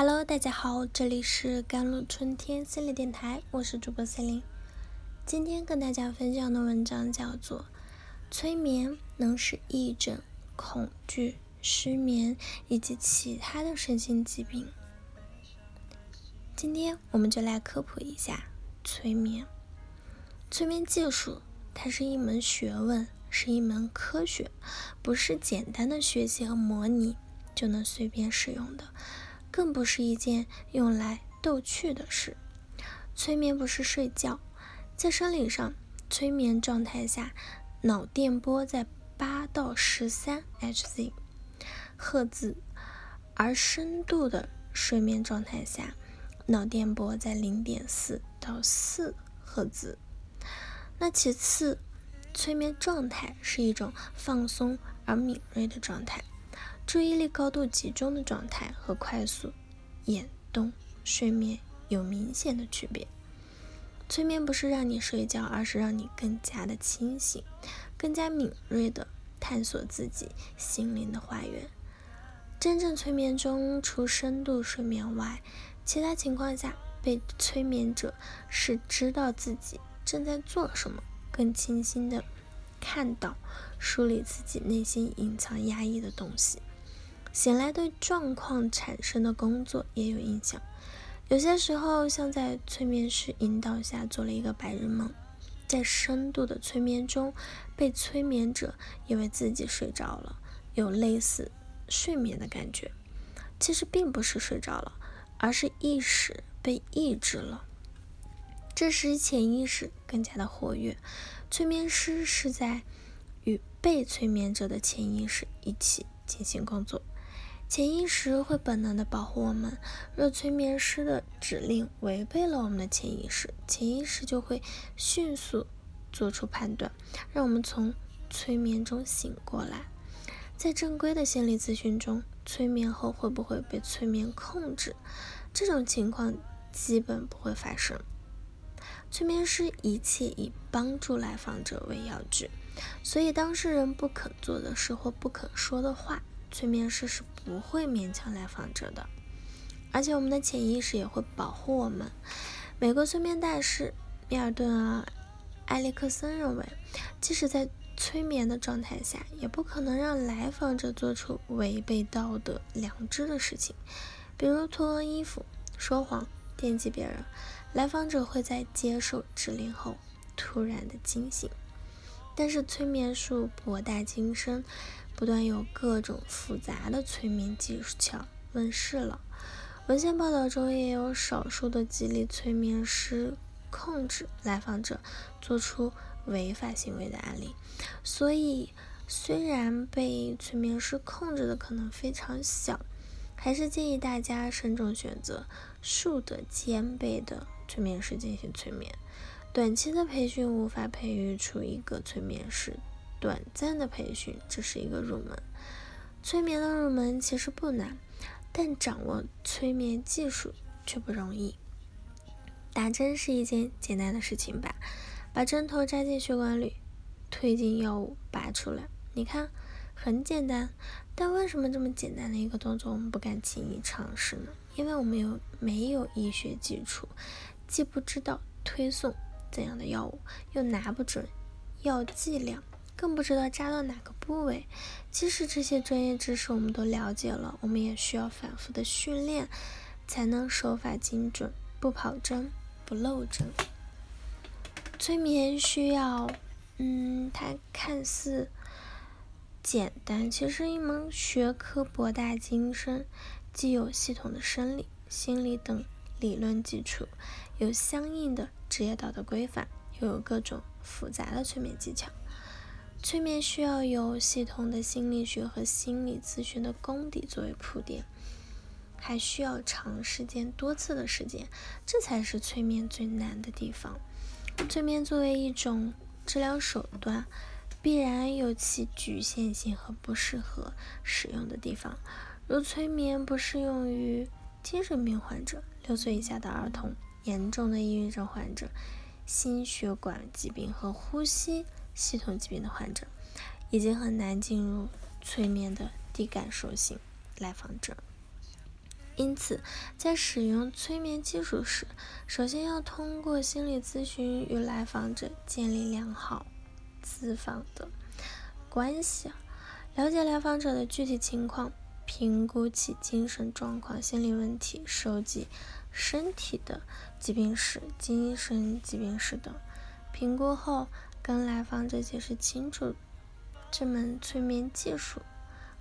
Hello，大家好，这里是甘露春天心理电台，我是主播 c e l i n e 今天跟大家分享的文章叫做《催眠能使癔症、恐惧、失眠以及其他的身心疾病》。今天我们就来科普一下催眠。催眠技术它是一门学问，是一门科学，不是简单的学习和模拟就能随便使用的。更不是一件用来逗趣的事。催眠不是睡觉，在生理上，催眠状态下，脑电波在八到十三 Hz 赫兹，而深度的睡眠状态下，脑电波在零点四到四赫兹。那其次，催眠状态是一种放松而敏锐的状态。注意力高度集中的状态和快速眼动睡眠有明显的区别。催眠不是让你睡觉，而是让你更加的清醒，更加敏锐的探索自己心灵的花园。真正催眠中，除深度睡眠外，其他情况下，被催眠者是知道自己正在做什么，更清晰的看到、梳理自己内心隐藏压抑的东西。醒来对状况产生的工作也有影响，有些时候像在催眠师引导下做了一个白日梦，在深度的催眠中，被催眠者以为自己睡着了，有类似睡眠的感觉，其实并不是睡着了，而是意识被抑制了，这时潜意识更加的活跃，催眠师是在与被催眠者的潜意识一起进行工作。潜意识会本能的保护我们，若催眠师的指令违背了我们的潜意识，潜意识就会迅速做出判断，让我们从催眠中醒过来。在正规的心理咨询中，催眠后会不会被催眠控制？这种情况基本不会发生。催眠师一切以帮助来访者为要旨，所以当事人不肯做的事或不肯说的话。催眠师是不会勉强来访者的，而且我们的潜意识也会保护我们。美国催眠大师米尔顿·埃里克森认为，即使在催眠的状态下，也不可能让来访者做出违背道德良知的事情，比如脱衣服、说谎、惦记别人。来访者会在接受指令后突然的惊醒。但是催眠术博大精深。不断有各种复杂的催眠技巧问世了，文献报道中也有少数的激励催眠师控制来访者做出违法行为的案例。所以，虽然被催眠师控制的可能非常小，还是建议大家慎重选择术德兼备的催眠师进行催眠。短期的培训无法培育出一个催眠师。短暂的培训只是一个入门，催眠的入门其实不难，但掌握催眠技术却不容易。打针是一件简单的事情吧？把针头扎进血管里，推进药物，拔出来，你看很简单。但为什么这么简单的一个动作我们不敢轻易尝试呢？因为我们有没有医学基础，既不知道推送怎样的药物，又拿不准药剂量。更不知道扎到哪个部位。即使这些专业知识我们都了解了，我们也需要反复的训练，才能手法精准，不跑针，不漏针。催眠需要，嗯，它看似简单，其实一门学科博大精深，既有系统的生理、心理等理论基础，有相应的职业道德规范，又有各种复杂的催眠技巧。催眠需要有系统的心理学和心理咨询的功底作为铺垫，还需要长时间、多次的时间，这才是催眠最难的地方。催眠作为一种治疗手段，必然有其局限性和不适合使用的地方。如催眠不适用于精神病患者、六岁以下的儿童、严重的抑郁症患者、心血管疾病和呼吸。系统疾病的患者已经很难进入催眠的低感受性来访者。因此，在使用催眠技术时，首先要通过心理咨询与来访者建立良好、自访的关系，了解来访者的具体情况，评估其精神状况、心理问题，收集身体的疾病史、精神疾病史等。评估后，跟来访者解释清楚这门催眠技术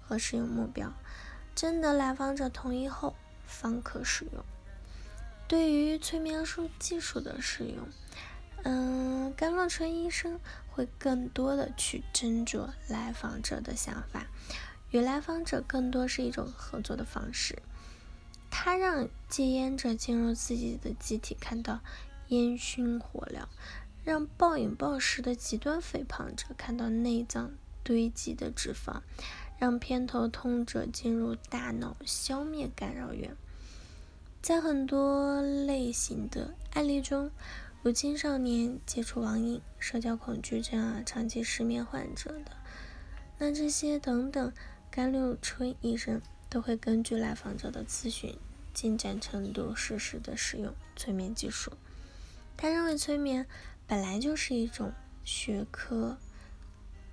和使用目标，征得来访者同意后。方可使用。对于催眠术技术的使用，嗯，甘洛春医生会更多的去斟酌来访者的想法，与来访者更多是一种合作的方式。他让戒烟者进入自己的机体，看到烟熏火燎；让暴饮暴食的极端肥胖者看到内脏堆积的脂肪。让偏头痛者进入大脑，消灭干扰源。在很多类型的案例中，如青少年接触网瘾、社交恐惧症啊、长期失眠患者的，那这些等等，甘六春医生都会根据来访者的咨询进展程度，适时的使用催眠技术。他认为催眠本来就是一种学科，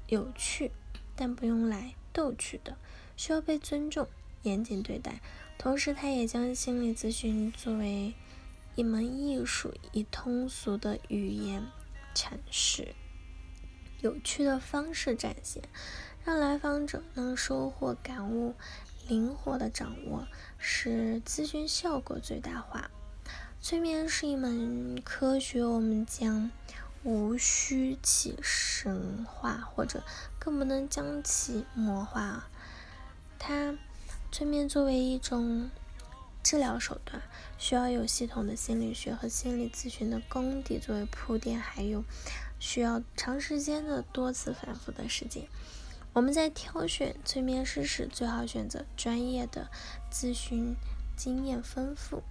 有趣，但不用来。逗趣的，需要被尊重、严谨对待。同时，他也将心理咨询作为一门艺术，以通俗的语言阐释、有趣的方式展现，让来访者能收获感悟，灵活的掌握，使咨询效果最大化。催眠是一门科学，我们将。无需其神化，或者更不能将其魔化。它催眠作为一种治疗手段，需要有系统的心理学和心理咨询的功底作为铺垫，还有需要长时间的多次反复的实践。我们在挑选催眠师时，最好选择专业的、咨询经验丰富、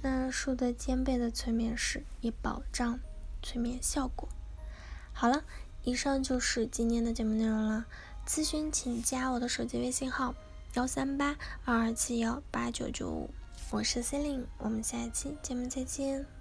那术德兼备的催眠师，以保障。催眠效果好了，以上就是今天的节目内容了。咨询请加我的手机微信号幺三八二二七幺八九九五，我是 Celine，我们下一期节目再见。